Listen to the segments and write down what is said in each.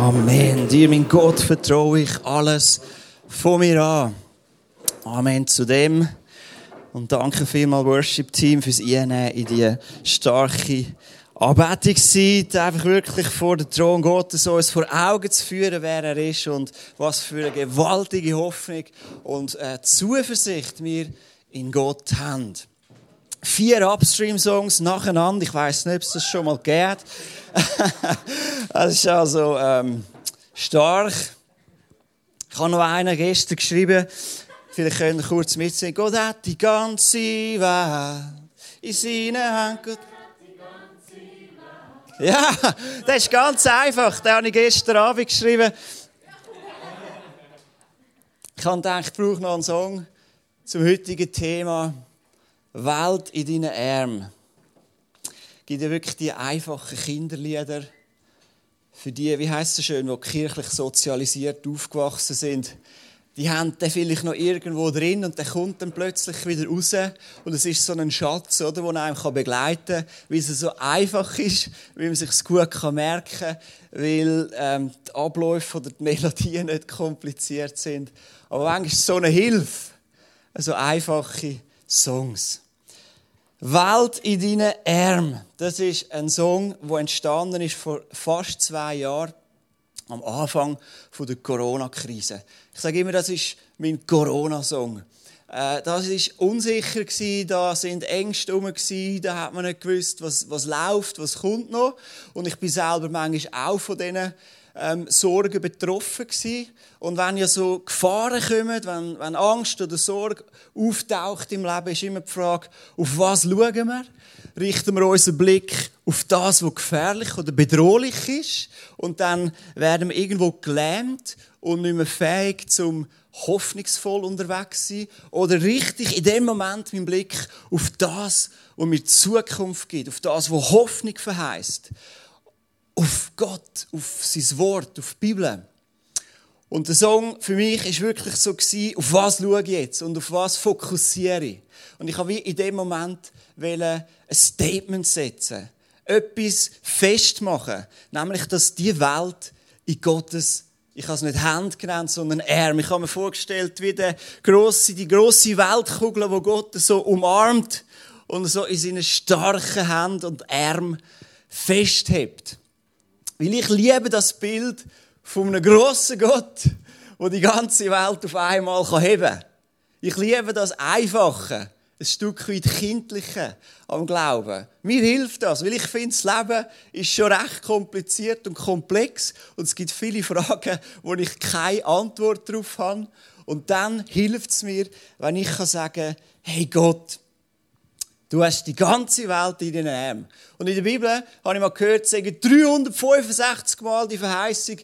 Amen. Dir, mein Gott, vertraue ich alles von mir an. Amen zu dem. Und danke vielmals, Worship Team, fürs Einnehmen in die starke Anbetungszeit. Einfach wirklich vor den Thron Gottes uns vor Augen zu führen, wer er ist und was für eine gewaltige Hoffnung und äh, Zuversicht wir in Gott haben. Vier Upstream-Songs nacheinander. Ich weiß nicht, ob es das schon mal geht. das ist also ähm, stark. Ich habe noch einen gestern geschrieben. Vielleicht könnt ihr kurz mitsingen. Gott hat die ganze Welt in seinen Händen. Ja, das ist ganz einfach. Den habe ich gestern Abend geschrieben. Ich habe gedacht, ich brauche noch einen Song zum heutigen Thema. Welt in deinen Armen. Es gibt ja wirklich die einfachen Kinderlieder für die, wie heißt es schön, die kirchlich sozialisiert aufgewachsen sind. Die haben den vielleicht noch irgendwo drin und der kommt dann plötzlich wieder raus und es ist so ein Schatz, oder, den einem begleiten kann, weil es so einfach ist, weil man sich gut kann merken kann, weil ähm, die Abläufe oder die Melodien nicht kompliziert sind. Aber manchmal ist es so eine Hilfe, so einfache Songs. Welt in deinen Armen. Das ist ein Song, der entstanden ist vor fast zwei Jahren, am Anfang der Corona-Krise. Ich sage immer, das ist mein Corona-Song. Äh, das war unsicher da sind Ängste herum da hat man nicht gewusst, was, was läuft, was kommt noch. Und ich bin selber manchmal auch von diesen ähm, Sorgen betroffen gewesen. Und wenn ja so Gefahren kommen, wenn, wenn Angst oder Sorge auftaucht im Leben, ist immer die Frage, auf was schauen wir? Richten wir unseren Blick auf das, was gefährlich oder bedrohlich ist? Und dann werden wir irgendwo gelähmt und nicht mehr fähig zum hoffnungsvoll unterwegs sein oder richtig in dem Moment meinen Blick auf das, was mir Zukunft gibt, auf das, was Hoffnung verheißt auf Gott, auf sein Wort, auf die Bibel. Und der Song für mich ist wirklich so gewesen, auf was schaue ich jetzt und auf was fokussiere ich. Und ich habe in dem Moment ein Statement setzen, etwas festmachen, nämlich, dass die Welt in Gottes ich habe es nicht Hand genannt, sondern Arm. Ich habe mir vorgestellt, wie die grosse, die grosse Weltkugel, wo Gott so umarmt und so in seinen starken Händen und Arm festhebt. Weil ich liebe das Bild von einem grossen Gott, der die ganze Welt auf einmal heben kann. Ich liebe das Einfache, ein Stück weit Kindliche am Glauben. Mir hilft das, weil ich finde, das Leben ist schon recht kompliziert und komplex und es gibt viele Fragen, wo ich keine Antwort darauf habe. Und dann hilft es mir, wenn ich sagen kann, hey Gott, Du hast die ganze Welt in deinen Armen. Und in der Bibel habe ich mal gehört, sagen 365 Mal die Verheißung,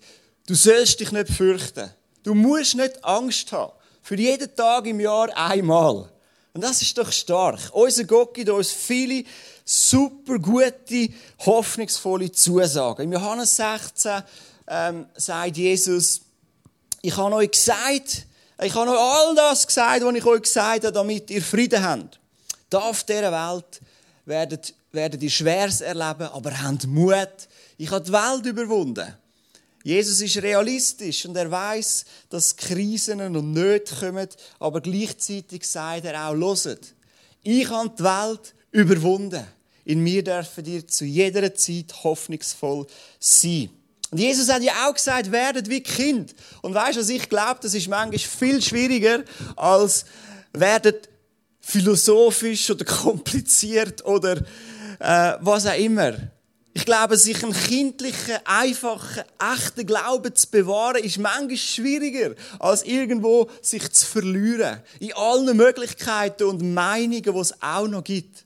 du sollst dich nicht fürchten. Du musst nicht Angst haben. Für jeden Tag im Jahr einmal. Und das ist doch stark. Unser Gott gibt uns viele super gute, hoffnungsvolle Zusagen. Im Johannes 16 ähm, sagt Jesus, ich habe euch gesagt, ich habe euch all das gesagt, was ich euch gesagt habe, damit ihr Frieden habt. Da auf dieser Welt werdet, werdet ihr Schweres erleben, aber habt Mut. Ich habe die Welt überwunden. Jesus ist realistisch und er weiß, dass Krisen und Nöte kommen, aber gleichzeitig sagt er auch, loset, ich habe die Welt überwunden. In mir dürfen ihr zu jeder Zeit hoffnungsvoll sein. Und Jesus hat ja auch gesagt, werdet wie Kind. Und weißt du, was ich glaube, das ist manchmal viel schwieriger als werdet philosophisch oder kompliziert oder äh, was auch immer. Ich glaube, sich einen kindlichen, einfachen, echten Glauben zu bewahren, ist manchmal schwieriger, als irgendwo sich zu verlieren. In allen Möglichkeiten und Meinungen, die es auch noch gibt.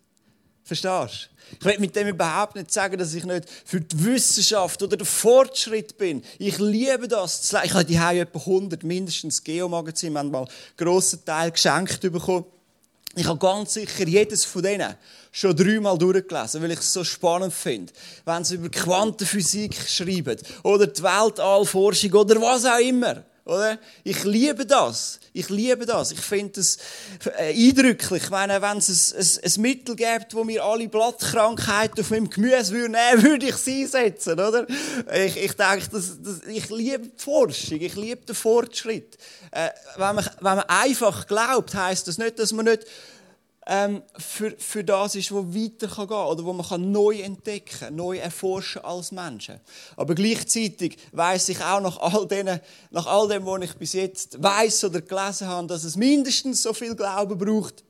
Verstehst du? Ich will mit dem überhaupt nicht sagen, dass ich nicht für die Wissenschaft oder den Fortschritt bin. Ich liebe das. Ich habe die etwa 100 mindestens Geomagazin, wir haben mal einen grossen Teil geschenkt bekommen. Ich habe ganz sicher jedes von denen schon dreimal durchgelesen, weil ich es so spannend finde. Wenn sie über Quantenphysik schreiben oder die Weltallforschung oder was auch immer. Oder? Ich liebe das. Ich liebe das. Ich finde das äh, eindrücklich. Wenn, es ein, ein, ein Mittel gibt, wo mir alle Blattkrankheiten auf meinem Gemüse nehmen würde, würde ich es einsetzen, oder? Ich, ich denke, das, das, ich liebe die Forschung. Ich liebe den Fortschritt. Äh, wenn, man, wenn man einfach glaubt, heisst das nicht, dass man nicht ähm, für, für das ist, wo weiter kann gehen oder wo man kann neu entdecken, neu erforschen als Menschen. Aber gleichzeitig weiß ich auch nach all denen, nach all dem, was ich bis jetzt weiß oder gelesen habe, dass es mindestens so viel Glauben braucht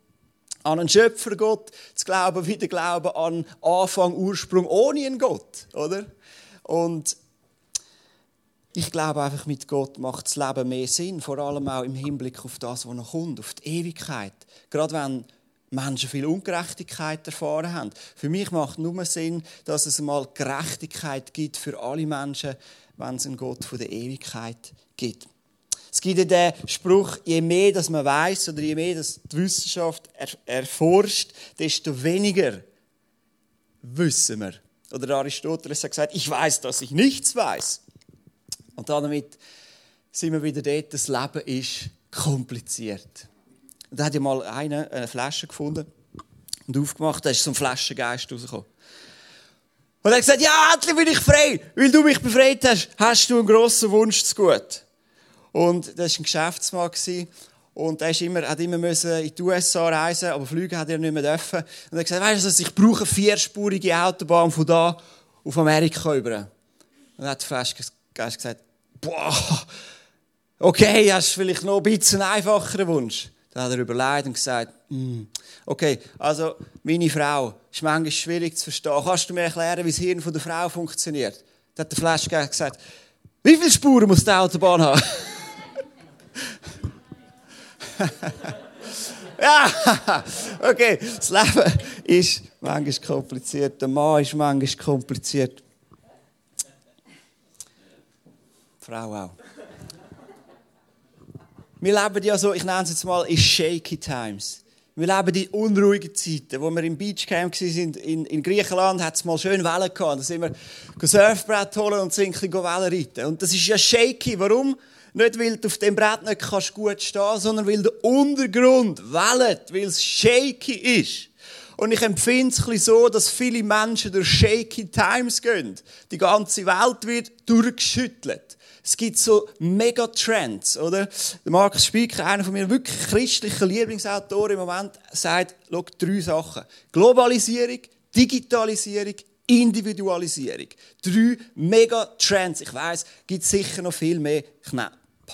an einen Schöpfergott, zu glauben wie der Glaube an Anfang, Ursprung ohne einen Gott, oder? Und ich glaube einfach, mit Gott macht das Leben mehr Sinn, vor allem auch im Hinblick auf das, was noch kommt, auf die Ewigkeit. Gerade wenn Menschen viel Ungerechtigkeit erfahren haben. Für mich macht nur Sinn, dass es mal Gerechtigkeit gibt für alle Menschen, wenn es einen Gott von der Ewigkeit gibt. Es gibt ja den Spruch, je mehr dass man weiß oder je mehr dass die Wissenschaft erforscht, desto weniger wissen wir. Oder Aristoteles hat gesagt, ich weiß, dass ich nichts weiß. Und damit sind wir wieder dort, das Leben ist kompliziert. Da hat ja mal einer eine Flasche gefunden und aufgemacht, da ist so ein Flaschengeist rausgekommen. Und er hat gesagt, ja, endlich bin ich frei. Weil du mich befreit hast, hast du einen grossen Wunsch zu gut. Und das war ein Geschäftsmann. Und er immer, hat immer müssen in die USA reisen, aber fliegen hat er nicht mehr dürfen. Und er hat gesagt, weißt du, ich brauche eine vierspurige Autobahn von da auf Amerika über. Und hat der Flaschengeist gesagt, boah, okay, hast vielleicht noch ein bisschen einfacheren Wunsch. Da hat er überlegt und gesagt, mm, okay, also meine Frau ist manchmal schwierig zu verstehen. Kannst du mir erklären, wie das Hirn von der Frau funktioniert? Da hat der Flashgeber gesagt, wie viele Spuren muss die Autobahn haben? ja, okay, das Leben ist manchmal kompliziert, der Mann ist manchmal kompliziert. Die Frau auch. Wir leben ja so, ich nenne es jetzt mal, in shaky times. Wir leben in unruhigen Zeiten. Wo wir im Beachcamp waren in, in Griechenland, hat es mal schön Wellen gehabt. Da sind wir Surfbrett holen und sind ein Wellen reiten. Und das ist ja shaky. Warum? Nicht, weil du auf dem Brett nicht kannst gut stehen sondern weil der Untergrund wellet, weil es shaky ist. Und ich empfinde es so, dass viele Menschen durch shaky times gehen. Die ganze Welt wird durchgeschüttelt. Es gibt so Megatrends, oder? Der Markus Spieker, einer von mir wirklich christlichen Lieblingsautoren im Moment, sagt, schau, drei Sachen. Globalisierung, Digitalisierung, Individualisierung. Drei Megatrends. Ich weiß, gibt sicher noch viel mehr. Ich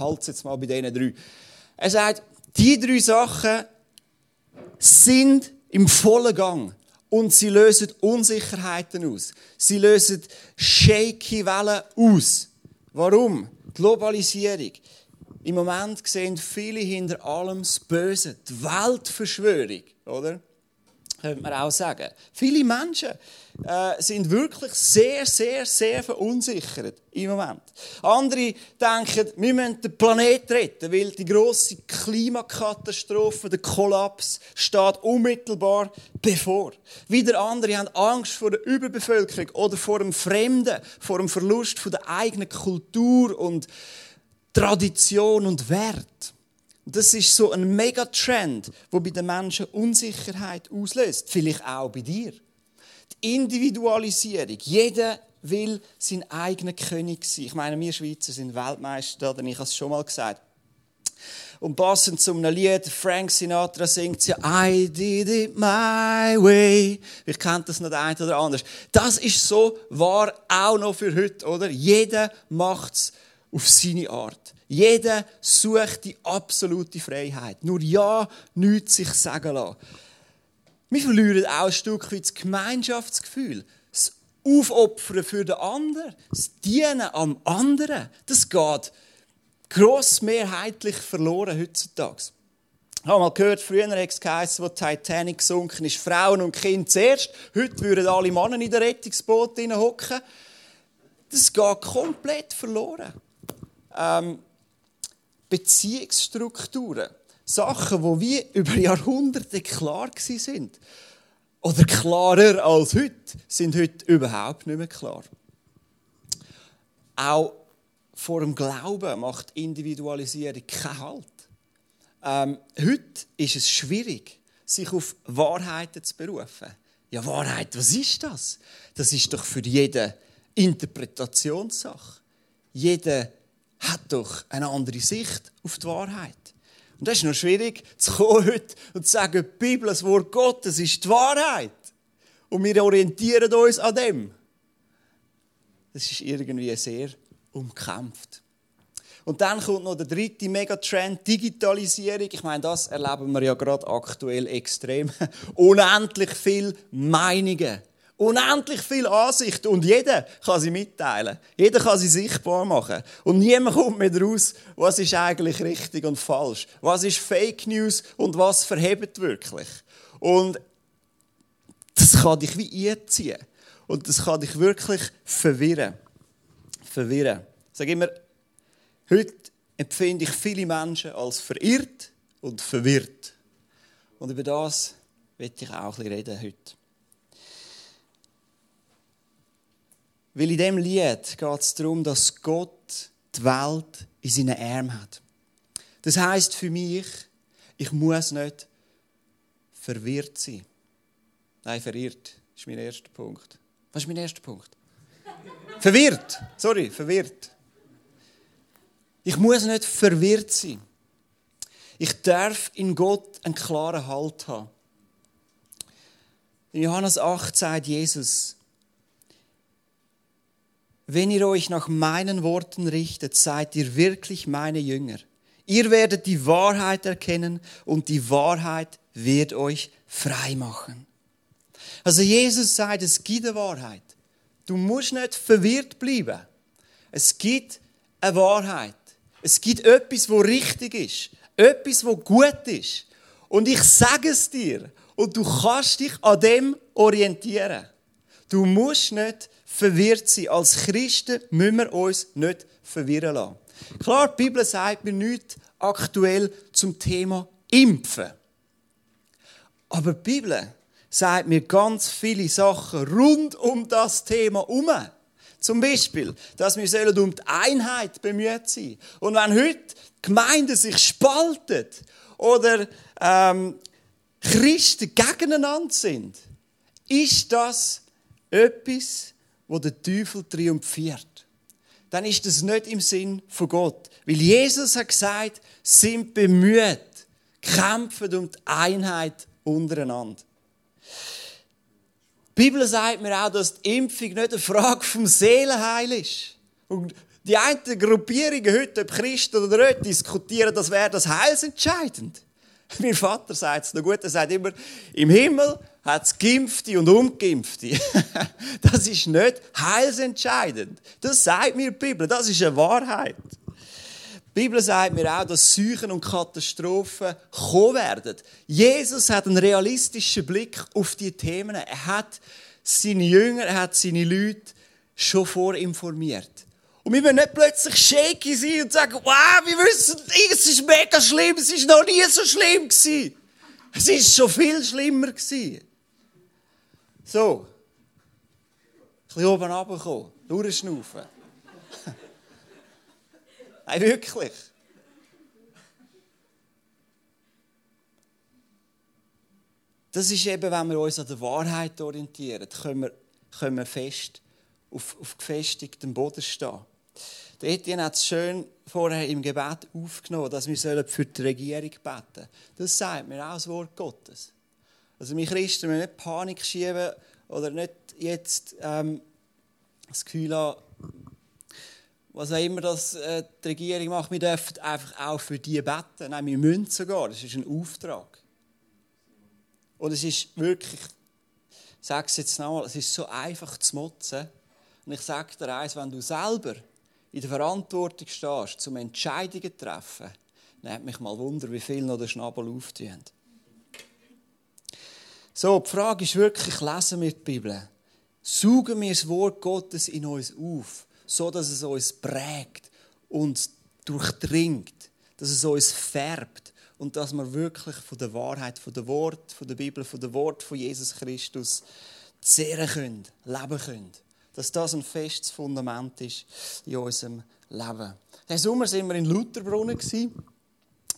halte es jetzt mal bei diesen drei. Er sagt, die drei Sachen sind im vollen Gang. Und sie lösen Unsicherheiten aus. Sie lösen shaky Wellen aus. Warum? Globalisierung. Im Moment sehen viele hinter allem das Böse, die Weltverschwörung, oder? Könnte man auch sagen. Viele Menschen äh, sind wirklich sehr, sehr, sehr verunsichert im Moment. Andere denken, wir müssen den Planeten retten, weil die große Klimakatastrophe, der Kollaps, steht unmittelbar bevor. Wieder andere haben Angst vor der Überbevölkerung oder vor dem Fremden, vor dem Verlust von der eigenen Kultur und Tradition und Wert. Das ist so ein Megatrend, wo bei den Menschen Unsicherheit auslöst. Vielleicht auch bei dir. Die Individualisierung. Jeder will sein eigener König sein. Ich meine, wir Schweizer sind Weltmeister, denn ich habe es schon mal gesagt. Und passend zum Lied, Frank Sinatra singt ja I did it my way. Ich kennt das noch der eine oder anders. Das ist so wahr auch noch für heute, oder? Jeder macht es auf seine Art. Jeder sucht die absolute Freiheit. Nur ja, nichts sich sagen lassen. Wir verlieren auch ein Stück weit das Gemeinschaftsgefühl. Das Aufopfern für den anderen, das Dienen am anderen, das geht grossmehrheitlich verloren heutzutage. Ich habe mal gehört, früher hat es geheißen, wo Titanic gesunken ist, Frauen und Kinder zuerst. Heute würden alle Männer in der Rettungsboot hocken. Das geht komplett verloren. Ähm, Beziehungsstrukturen, Sachen, wo wir über Jahrhunderte klar sind, oder klarer als heute, sind heute überhaupt nicht mehr klar. Auch vor dem Glauben macht Individualisierung keinen Halt. Ähm, heute ist es schwierig, sich auf Wahrheiten zu berufen. Ja, Wahrheit, was ist das? Das ist doch für jeden Interpretationssache. Jeder hat doch eine andere Sicht auf die Wahrheit. Und das ist noch schwierig, zu kommen heute und zu sagen, die Bibel, das Wort Gottes, ist die Wahrheit. Und wir orientieren uns an dem. Das ist irgendwie sehr umkämpft. Und dann kommt noch der dritte Megatrend, Digitalisierung. Ich meine, das erleben wir ja gerade aktuell extrem. Unendlich viele Meinungen. Unendlich viele Ansichten. Und jeder kann sie mitteilen. Jeder kann sie sichtbar machen. Und niemand kommt mehr raus, was ist eigentlich richtig und falsch. Was ist Fake News und was verhebt wirklich. Und das kann dich wie einziehen. Und das kann dich wirklich verwirren. Verwirren. Ich sage immer, heute empfinde ich viele Menschen als verirrt und verwirrt. Und über das möchte ich auch ein bisschen reden heute. Weil in diesem Lied geht es darum, dass Gott die Welt in seinen Armen hat. Das heißt für mich, ich muss nicht verwirrt sein. Nein, verirrt ist mein erster Punkt. Was ist mein erster Punkt? verwirrt. Sorry, verwirrt. Ich muss nicht verwirrt sein. Ich darf in Gott einen klaren Halt haben. In Johannes 8 sagt Jesus, wenn ihr euch nach meinen Worten richtet, seid ihr wirklich meine Jünger. Ihr werdet die Wahrheit erkennen und die Wahrheit wird euch frei machen. Also Jesus sagt, es gibt eine Wahrheit. Du musst nicht verwirrt bleiben. Es gibt eine Wahrheit. Es gibt etwas, wo richtig ist. Etwas, wo gut ist. Und ich sage es dir. Und du kannst dich an dem orientieren. Du musst nicht verwirrt sein. Als Christen müssen wir uns nicht verwirren lassen. Klar, die Bibel sagt mir nichts aktuell zum Thema Impfen. Aber die Bibel sagt mir ganz viele Sachen rund um das Thema herum. Zum Beispiel, dass wir um die Einheit bemüht sein Und wenn heute Gemeinden sich spalten oder ähm, Christen gegeneinander sind, ist das etwas, wo der Teufel triumphiert. Dann ist das nicht im Sinn von Gott. Weil Jesus hat gesagt, sind bemüht, kämpfen um die Einheit untereinander. Die Bibel sagt mir auch, dass die Impfung nicht eine Frage vom Seelenheil ist. Und die einen Gruppierungen heute, ob Christen oder nicht, diskutieren, das wäre das heilsentscheidend. Mein Vater sagt es noch gut, er sagt immer, im Himmel hat es Gimpfte und Ungeimpfte. das ist nicht heilsentscheidend. Das sagt mir die Bibel, das ist eine Wahrheit. Die Bibel sagt mir auch, dass Seuchen und Katastrophen kommen werden. Jesus hat einen realistischen Blick auf die Themen. Er hat seine Jünger, er hat seine Leute schon vorinformiert. Und wir müssen nicht plötzlich shaky sein und sagen, wow, wir wissen, es ist mega schlimm, es ist noch nie so schlimm. Es ist schon viel schlimmer gewesen. So. Ein bisschen oben runterkommen, durchschnaufen. Nein, wirklich. Das ist eben, wenn wir uns an der Wahrheit orientieren, können wir, können wir fest auf, auf gefestigtem Boden stehen. Der Etienne hat es schön vorher im Gebet aufgenommen, dass wir für die Regierung beten sollen. Das sagt mir auch das Wort Gottes. Also wir Christen müssen nicht Panik schieben oder nicht jetzt ähm, das Gefühl haben, was auch immer das, äh, die Regierung macht, wir dürfen einfach auch für die beten. Nein, wir müssen sogar. Das ist ein Auftrag. Und es ist wirklich, ich sage es jetzt nochmal, es ist so einfach zu motzen. Und ich sage dir eins, wenn du selber in der Verantwortung stehst, zum Entscheidungen zu treffen, dann hat mich mal Wunder, wie viel noch den Schnabel auftun. So, die Frage ist wirklich, lesen wir die Bibel? Suchen wir das Wort Gottes in uns auf? so dass es uns prägt, und durchdringt, dass es uns färbt und dass wir wirklich von der Wahrheit, von der Wort, von der Bibel, von der Wort von Jesus Christus zehren können, leben können. dass das ein festes Fundament ist in unserem Leben. Diesen Sommer waren wir in Lutherbrunnen.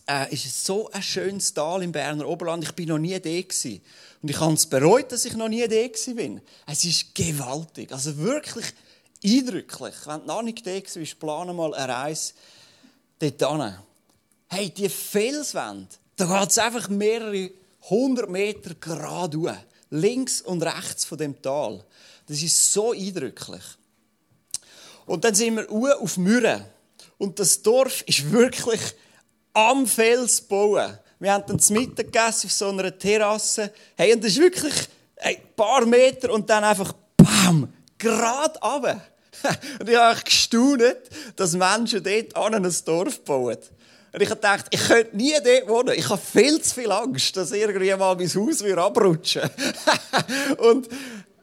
Äh, ist so ein schönes Tal im Berner Oberland. Ich bin noch nie da gewesen. Und ich habe es bereut, dass ich noch nie da bin. Es ist gewaltig. Also wirklich eindrücklich. Wenn du noch nicht da bist, plane mal eine Reise dort. Hey, die Felswände, da geht es einfach mehrere hundert Meter geradeaus. Links und rechts von dem Tal. Das ist so eindrücklich. Und dann sind wir auf Mürren. Und das Dorf ist wirklich am Fels bauen. Wir haben dann zu Mittag gegessen auf so einer Terrasse. Hey, und das ist wirklich ein paar Meter und dann einfach BAM! Gerade runter. Und ich habe gestaunt, dass Menschen dort an ein Dorf bauen. Und ich gedacht, ich könnte nie dort wohnen. Ich habe viel zu viel Angst, dass irgendwie mal mein Haus abrutschen Und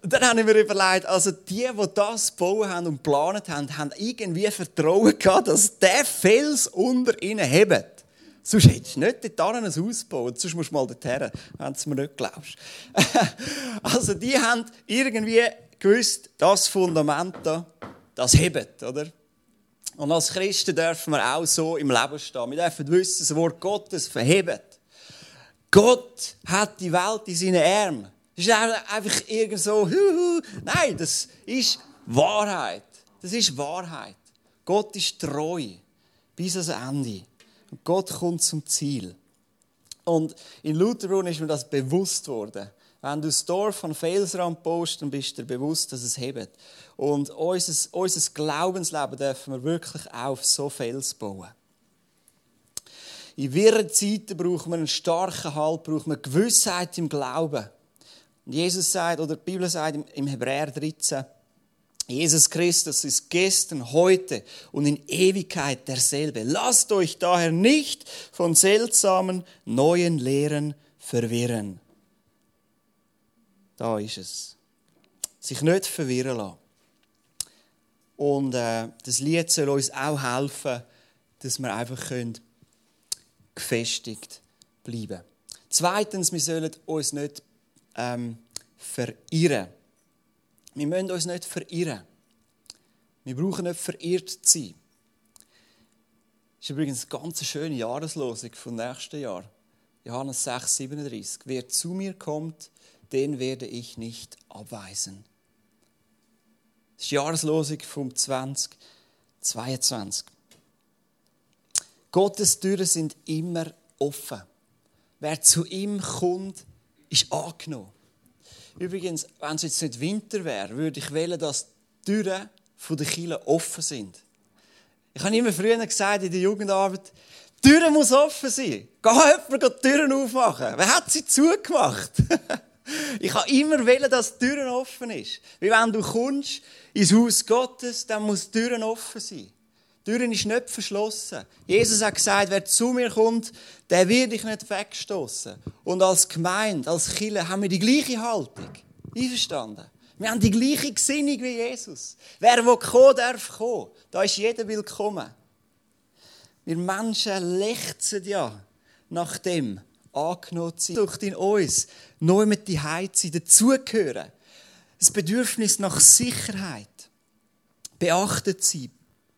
dann habe ich mir überlegt, also die, die das gebaut haben und geplant haben, haben irgendwie Vertrauen gehabt, dass der Fels unter ihnen hebt. Sonst hättest du nicht dort ein Haus gebaut. Sonst musst du mal dorthin, wenn du es mir nicht glaubst. also die haben irgendwie gewusst, das Fundament da, das hebt, oder? Und als Christen dürfen wir auch so im Leben stehen. Wir dürfen wissen, das Wort Gottes verhebt. Gott hat die Welt in seinen Armen. Das ist einfach irgend so, nein, das ist Wahrheit. Das ist Wahrheit. Gott ist treu bis ans Ende. Gott kommt zum Ziel. Und in Lutherbrunn ist mir das bewusst worden. Wenn du das Dorf von Felsrand baust, dann bist du dir bewusst, dass es hebt. Und unser, unser Glaubensleben dürfen wir wirklich auf so Fels bauen. In wirren Zeiten brauchen wir einen starken Halt, brauchen wir Gewissheit im Glauben. Und Jesus sagt, oder die Bibel sagt im Hebräer 13, Jesus Christus ist gestern, heute und in Ewigkeit derselbe. Lasst euch daher nicht von seltsamen neuen Lehren verwirren. Da ist es. Sich nicht verwirren lassen. Und äh, das Lied soll uns auch helfen, dass wir einfach können gefestigt bleiben Zweitens, wir sollen uns nicht ähm, verirren. Wir müssen uns nicht verirren. Wir brauchen nicht verirrt zu sein. Das ist übrigens eine ganz schöne Jahreslosung vom nächsten Jahr. Johannes 6, 37. Wer zu mir kommt, den werde ich nicht abweisen. Das ist die Jahreslosung vom 2022. Gottes Türen sind immer offen. Wer zu ihm kommt, ist angenommen. Übrigens, wenn es jetzt nicht Winter wäre, würde ich wählen, dass die Türen der Kirche offen sind. Ich habe immer früher gesagt in der Jugendarbeit, die Türen muss offen sein. Geh jemand die Türen aufmachen. Wer hat sie zugemacht? ich habe immer wählen, dass die Türen offen ist. Wie wenn du kommst ins Haus Gottes, dann muss die Türen offen sein. Türen ist nicht verschlossen. Jesus hat gesagt, wer zu mir kommt, der wird dich nicht wegstoßen. Und als Gemeinde, als Kirche haben wir die gleiche Haltung. Einverstanden? Wir haben die gleiche Gesinnung wie Jesus. Wer will kommen darf kommen. Da ist jeder willkommen. Wir Menschen lechzen ja nach dem, angenommen zu sein. Durch in uns neu mit die Heiz dazugehören. Das Bedürfnis nach Sicherheit, beachtet sein,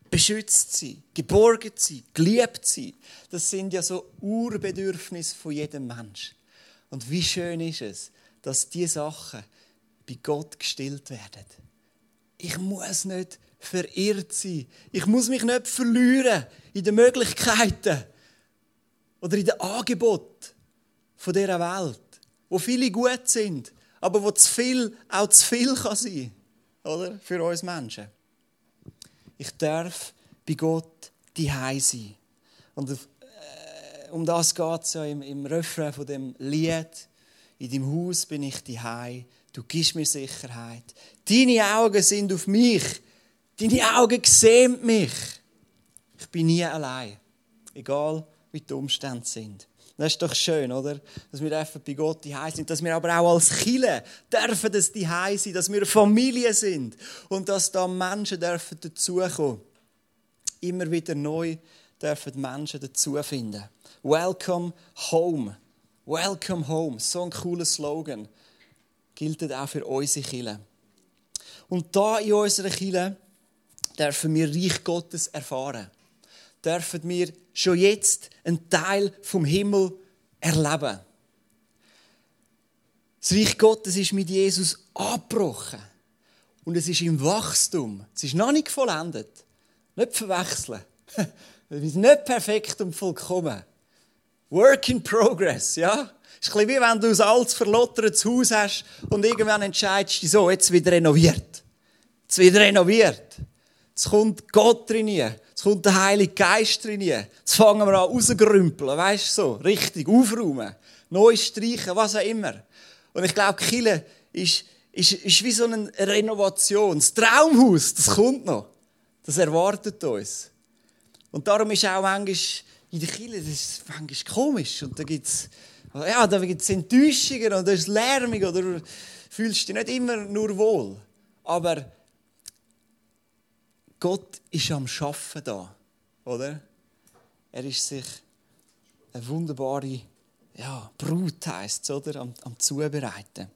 beschützt sein, geborgen sein, geliebt sein. Das sind ja so Urbedürfnisse von jedem Mensch. Und wie schön ist es, dass diese Sachen bei Gott gestillt werden. Ich muss nicht verirrt sein. Ich muss mich nicht verlieren in den Möglichkeiten oder in den Angeboten von dieser Welt, wo viele gut sind, aber wo zu viel auch zu viel kann sein, oder für uns Menschen. Ich darf bei Gott die sein. Und äh, um das geht es ja im, im Refrain von dem Lied. In deinem Haus bin ich die Du gibst mir Sicherheit. Deine Augen sind auf mich. Deine Augen sehen mich. Ich bin nie allein. Egal, wie die Umstände sind. Das ist doch schön, oder? Dass wir dürfen bei Gott die sind, dass wir aber auch als Chile dürfen dass die sind, dass wir eine Familie sind und dass da Menschen dürfen dazukommen. Immer wieder neu dürfen Menschen dazu finden. Welcome home. Welcome home. So ein cooler Slogan. Gilt auch für unsere Chile. Und da in unserer Kirche dürfen wir Reich Gottes erfahren. Dürfen wir schon jetzt einen Teil vom Himmel erleben. Das Reich Gottes ist mit Jesus abgebrochen. Und es ist im Wachstum. Es ist noch nicht vollendet. Nicht verwechseln. Es ist nicht perfekt und vollkommen. Work in progress, ja? Es ist ein bisschen wie wenn du ein altes, verlottertes Haus hast und irgendwann entscheidest du so, jetzt wird renoviert. Jetzt wird renoviert. Jetzt kommt Gott drin, jetzt kommt der Heilige Geist drin. Jetzt fangen wir an rausgrümpeln, weißt du so, richtig, aufräumen, neu streichen, was auch immer. Und ich glaube, Kille ist, ist, ist wie so eine Renovation. Das Traumhaus, das kommt noch. Das erwartet uns. Und darum ist auch manchmal in der Kirche, das ist manchmal komisch. Und da gibt es ja, Enttäuschungen und da ist lärmig oder fühlst dich nicht immer nur wohl. Aber Gott ist am Schaffen da, oder? Er ist sich eine wunderbare ja, Brut heisst oder? Am, am Zubereiten.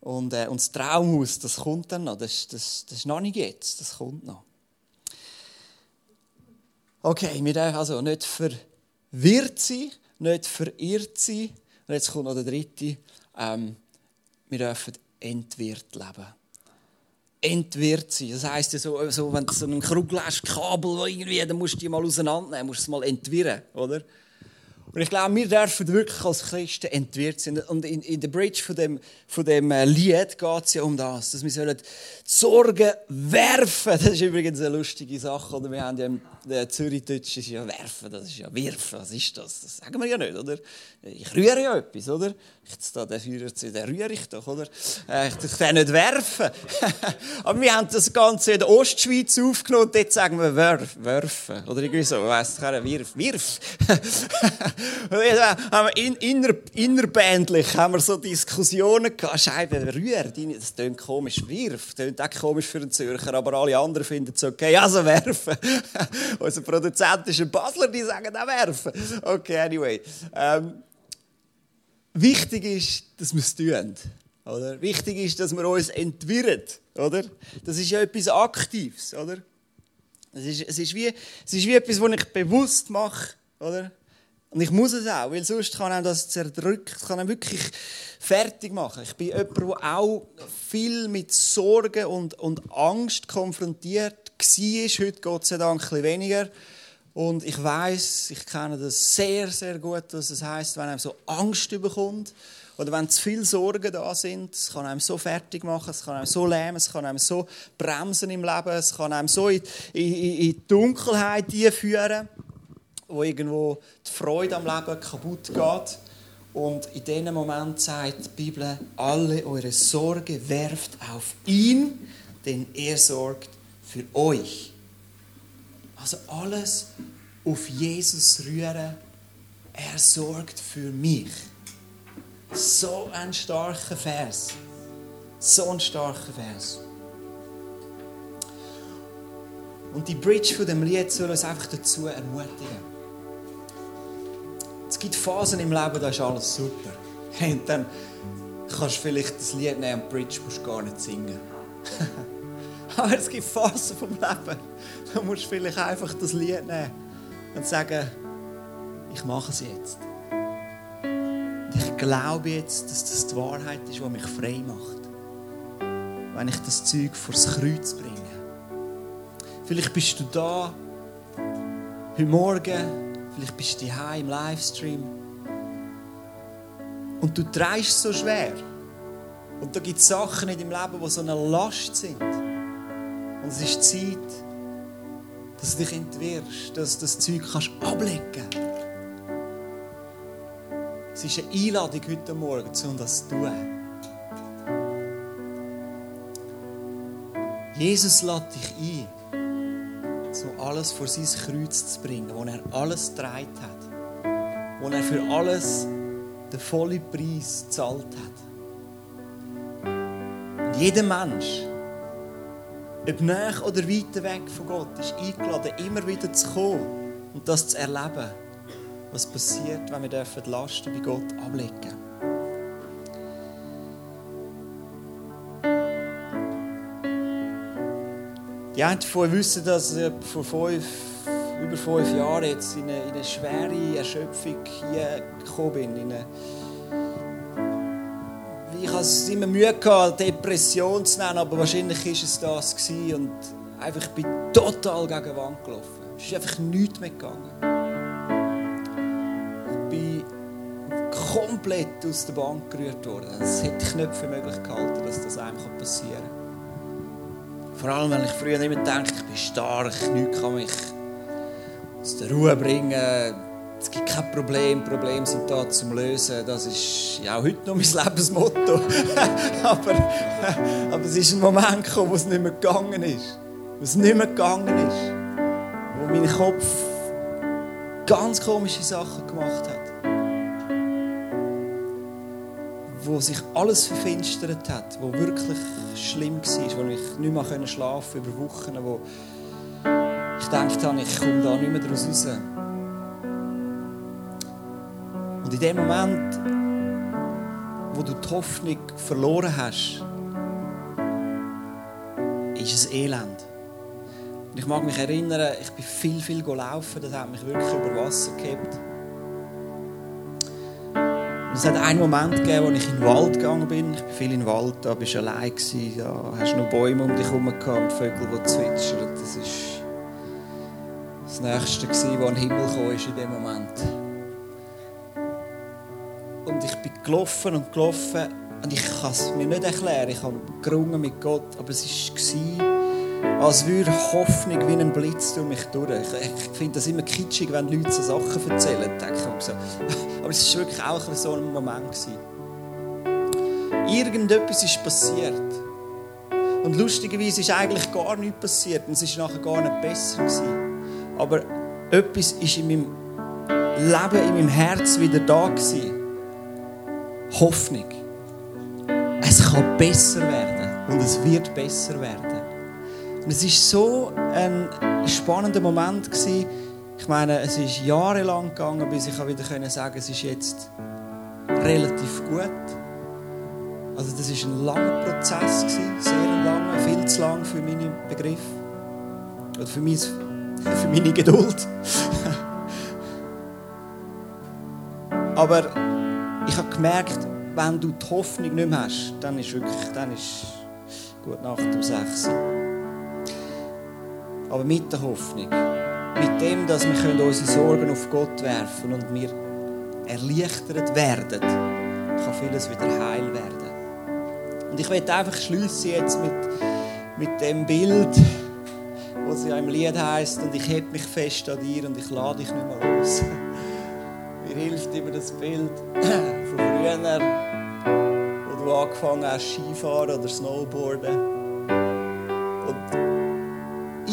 Und, äh, und das Traumhaus, das kommt dann noch. Das, das, das ist noch nicht jetzt, das kommt noch. Okay, wir dürfen also nicht verwirrt sein, nicht verirrt sein. Und jetzt kommt noch der dritte. Ähm, wir dürfen entwirrt leben. Entwirrt sein. Das heisst ja so, so wenn du so einen Krug hast, Kabel, irgendwie, dann musst du die mal auseinandernehmen, musst du es mal entwirren, oder? Und ich glaube, wir dürfen wirklich als Christen entwirrt sein. Und in, in der Bridge von dem, von dem äh, Lied geht es ja um das, dass wir sollen Sorgen werfen. Das ist übrigens eine lustige Sache. Oder? Wir haben ja im Zürich-Deutsch ist ja werfen, das ist ja wirfen. Was ist das? Das sagen wir ja nicht, oder? Ich rühre ja etwas, oder? Jetzt da, den Führer, den rühre ich doch, oder? Äh, ich kann nicht werfen. Aber wir haben das Ganze in der Ostschweiz aufgenommen und dort sagen wir werf, werfen. Oder irgendwie so, weiss ich, wirf, wirf. haben wir in, inner, innerbändlich haben wir so Diskussionen gehabt. Scheibe, rühr, das klingt komisch. Wirf, das klingt auch komisch für einen Zürcher, aber alle anderen finden es okay. Also werfen. Unser Produzent ist ein Basler, die sagen auch werfen. Okay, anyway. Ähm, wichtig ist, dass wir es tun. Oder? Wichtig ist, dass wir uns entwirren. Oder? Das ist ja etwas Aktives. Oder? Es ist, es ist, wie, es ist wie etwas, was ich bewusst mache. Oder? Und ich muss es auch, weil sonst kann einem das zerdrücken, kann einem wirklich fertig machen. Ich bin jemand, der auch viel mit Sorgen und, und Angst konfrontiert war. Heute Gott sei Dank ein weniger. Und ich weiß, ich kenne das sehr, sehr gut, was es heißt, wenn einem so Angst überkommt oder wenn zu viele Sorgen da sind. Es kann einem so fertig machen, es kann einem so lähmen, es kann einem so bremsen im Leben, es kann einem so in, in, in Dunkelheit führen wo irgendwo die Freude am Leben kaputt geht. Und in diesem Moment sagt die Bibel, alle eure Sorge werft auf ihn, denn er sorgt für euch. Also alles auf Jesus rühren, er sorgt für mich. So ein starker Vers. So ein starker Vers. Und die Bridge von dem Lied soll uns einfach dazu ermutigen. Es gibt Phasen im Leben, da ist alles super. Und dann kannst du vielleicht das Lied nehmen und Bridge musst du gar nicht singen. Aber es gibt Phasen vom Leben, da musst du vielleicht einfach das Lied nehmen und sagen, ich mache es jetzt. Und ich glaube jetzt, dass das die Wahrheit ist, die mich frei macht. Wenn ich das Zeug vor das Kreuz bringe. Vielleicht bist du da, heute Morgen, Vielleicht bist du hier im Livestream. Und du trägst so schwer. Und da gibt es Sachen in deinem Leben, die so eine Last sind. Und es ist Zeit, dass du dich entwirrst, dass du das Zeug kannst ablegen kannst. Es ist eine Einladung heute Morgen, um das zu tun. Jesus lädt dich ein so alles vor sein Kreuz zu bringen, wo er alles getragen hat, wo er für alles den vollen Preis gezahlt hat. Und jeder Mensch, ob nah oder weit weg von Gott, ist eingeladen, immer wieder zu kommen und das zu erleben, was passiert, wenn wir die Lasten bei Gott ablegen. Die einen von euch wissen, dass ich vor fünf, über fünf Jahren jetzt in eine, in eine schwere Erschöpfung hier gekommen bin. In eine, ich hatte es immer Mühe, gehabt, Depression zu nennen, aber wahrscheinlich war es das. Gewesen. Und einfach, ich bin total gegen die Wand gelaufen. Es ist einfach nichts mehr gegangen. Ich bin komplett aus der Bank gerührt worden. Es hätte ich nicht für möglich gehalten, dass das einem passieren kann. Vor allem, wenn ich früher immer denke, ich bin stark, nichts kann mich aus der Ruhe bringen. Es gibt kein Problem, Probleme sind da zum Lösen. Das ist ja auch heute noch mein Lebensmotto. aber, aber es ist ein Moment gekommen, wo es nicht mehr gegangen ist. Wo es nicht mehr gegangen ist. Wo mein Kopf ganz komische Sachen gemacht hat. Wo sich alles verfinstert hat, wo wirklich schlimm war, wo ich nicht mehr schlafen konnte über Wochen, wo ich gedacht habe, ich komme da nicht mehr daraus raus. Und in dem Moment, wo du die Hoffnung verloren hast, ist es elend. Und ich mag mich erinnern, ich bin viel, viel gelaufen, das hat mich wirklich über Wasser gehabt. Und es hat einen Moment gegeben, wo ich in den Wald gegangen bin. Ich bin viel in den Wald, da bist du allein gewesen, da hast noch Bäume um dich herum und Vögel, die zwitschern. Das ist das Nächste, was an den Himmel kam in dem Moment. Und ich bin gelaufen und gelaufen und ich kann es mir nicht erklären. Ich habe gerungen mit Gott, aber es war, als würde Hoffnung wie ein Blitz durch mich durch. Ich, ich finde das immer kitschig, wenn Leute so Sachen erzählen. So. Aber es war wirklich auch so ein Moment. Irgendetwas ist passiert. Und lustigerweise ist eigentlich gar nichts passiert. Und es war nachher gar nicht besser. Gewesen. Aber etwas ist in meinem Leben, in meinem Herz wieder da gewesen. Hoffnung. Es kann besser werden und es wird besser werden. Es ist so ein spannender Moment gewesen. Ich meine, es ist jahrelang gegangen, bis ich wieder sagen konnte, es ist jetzt relativ gut. Also das ist ein langer Prozess gewesen, sehr langer, viel zu lang für meinen Begriff oder für, mein, für meine Geduld. Aber ich habe gemerkt, wenn du die Hoffnung nicht mehr hast, dann ist wirklich, dann ist gut Nacht um sechs. Aber mit der Hoffnung, mit dem, dass wir unsere Sorgen auf Gott werfen und wir erleichtert werden, kann vieles wieder heil werden. Und ich werde einfach schließen jetzt mit, mit dem Bild, was ja im Lied heißt und ich heb mich fest an dir und ich lade dich nicht mehr los. Mir hilft immer das Bild von früher, wo du angefangen hast, Skifahren oder Snowboarden.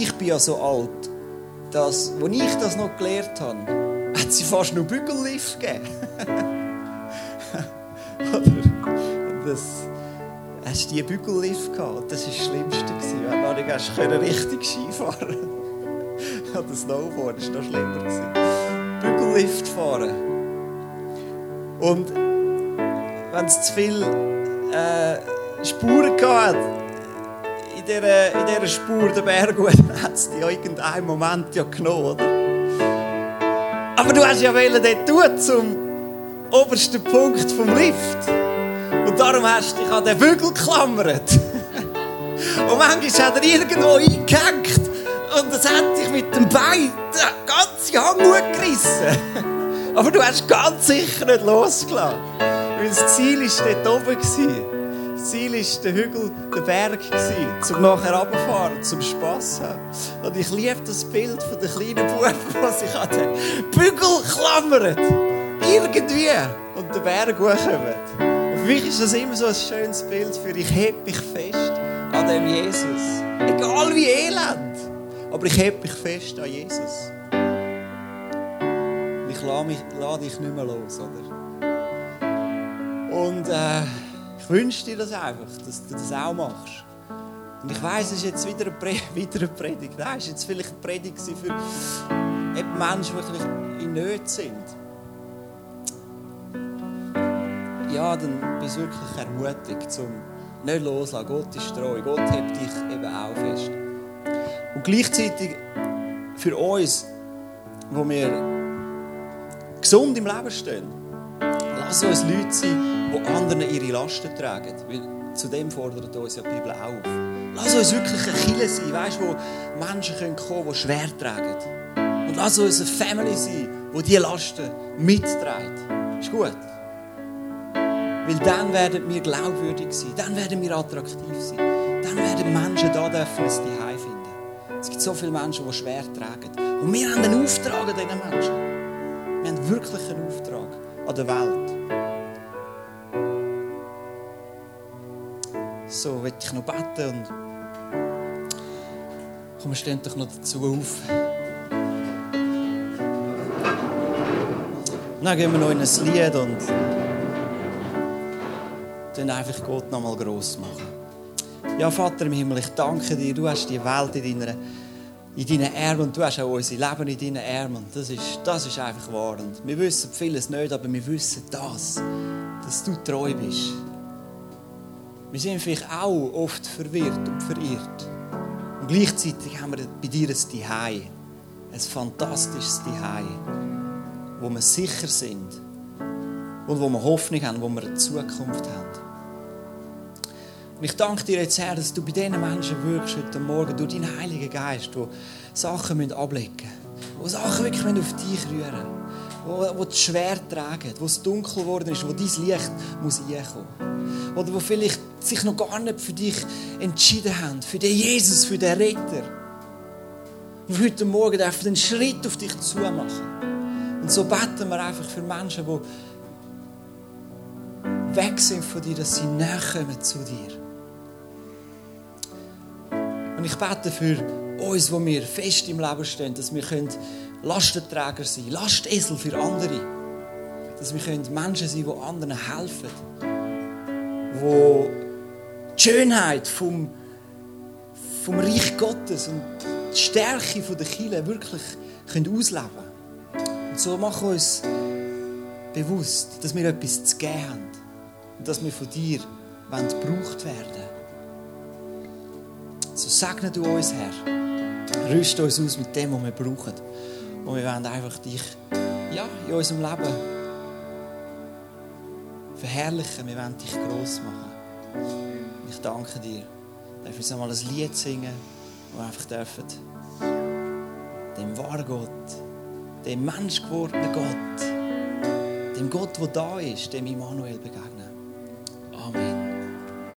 Ich bin ja so alt, dass, als ich das noch gelernt habe, hat sie fast noch Bügellift gegeben. oder das, hast du die Bügellift gehabt? Das war das Schlimmste. Wenn du nicht hast, richtig Skifahren oder Snowboard, das war noch schlimmer. Bügellift fahren. Und wenn es zu viele äh, Spuren gab, in dieser, in dieser Spur der Berg, dann hat es dich irgendeinem Moment ja genommen, oder? Aber du hast ja wollen dort tun, zum obersten Punkt vom Lift. Und darum hast du dich an den Bügel geklammert. Und manchmal hat er irgendwo eingehängt und das hat dich mit dem Bein den ganzen Hang gerissen. Aber du hast ganz sicher nicht losgelassen. Weil das Ziel war dort oben. Das Ziel war der Hügel, der Berg, um nachher runterfahren, zum Spass haben. Und ich liebe das Bild von den kleinen Buben, die sich an den Bügel klammern. Irgendwie. Und den Berg hochkommen. Und für mich ist das immer so ein schönes Bild für ich heb mich fest an dem Jesus. Egal wie elend. Aber ich heb mich fest an Jesus ich lade, dich nicht mehr los. Oder? Und äh, wünsche dir das einfach, dass du das auch machst. Und ich weiß, es ist jetzt wieder eine, Pre wieder eine Predigt. Nein, es war jetzt vielleicht eine Predigt für Menschen, die in Not sind. Ja, dann bist du wirklich ermutigt, zum nicht loslassen. Gott ist treu. Gott hebt dich eben auch fest. Und gleichzeitig für uns, wo wir gesund im Leben stehen, lass uns Leute sein, die anderen ihre Lasten tragen. Weil zu dem fordert uns ja die Bibel auf. Lass uns wirklich eine Kille sein, weißt, wo Menschen kommen können, die schwer tragen. Und lass uns eine Family sein, die diese Lasten mitträgt. Ist gut. Weil dann werden wir glaubwürdig sein, dann werden wir attraktiv sein, dann werden Menschen da dürfen es die finden. Es gibt so viele Menschen, die schwer tragen. Und wir haben einen Auftrag an diesen Menschen. Wir haben wirklich einen Auftrag an der Welt. So, will ich noch beten und komm, stehen doch noch dazu auf. Dann gehen wir noch in ein Lied und dann einfach Gott noch mal gross machen. Ja, Vater im Himmel, ich danke dir, du hast die Welt in deiner in deinen Armen und du hast auch unser Leben in deinen Armen. Das ist, das ist einfach wahr. Und wir wissen vieles nicht, aber wir wissen das, dass du treu bist. Wir sind vielleicht auch oft verwirrt und verirrt. Und gleichzeitig haben wir bei dir ein Zuhause. Ein fantastisches Zuhause. Wo wir sicher sind. Und wo wir Hoffnung haben, wo wir eine Zukunft haben. Und ich danke dir jetzt, Herr, dass du bei diesen Menschen wirkst heute Morgen durch deinen Heiligen Geist, die Sachen ablegen müssen, die Sachen wirklich auf dich rühren müssen, die, die schwer tragen, wo es dunkel geworden ist, wo dein Licht muss reinkommen Oder wo vielleicht sich noch gar nicht für dich entschieden haben, für den Jesus, für den Retter. Und heute Morgen dürfen einen Schritt auf dich zu machen. Und so beten wir einfach für Menschen, die weg sind von dir, dass sie näher kommen zu dir. Und ich bete für uns, wo wir fest im Leben stehen, dass wir Lastenträger sein können, Lastesel für andere. Dass wir Menschen sein können, die anderen helfen. Die die Schönheit vom, vom Reich Gottes und die Stärke der Kirche wirklich ausleben können. Und so machen wir uns bewusst, dass wir etwas zu geben haben. Und dass wir von dir gebraucht werden so segne du uns, Herr. Rüste uns aus mit dem, was wir brauchen. Und wir wollen einfach dich ja, in unserem Leben verherrlichen. Wir wollen dich gross machen. Ich danke dir. Darf uns einmal ein Lied singen, wo wir einfach dürfen dem wahren Gott, dem menschgewordenen Gott, dem Gott, der da ist, dem Immanuel begegnen. Amen.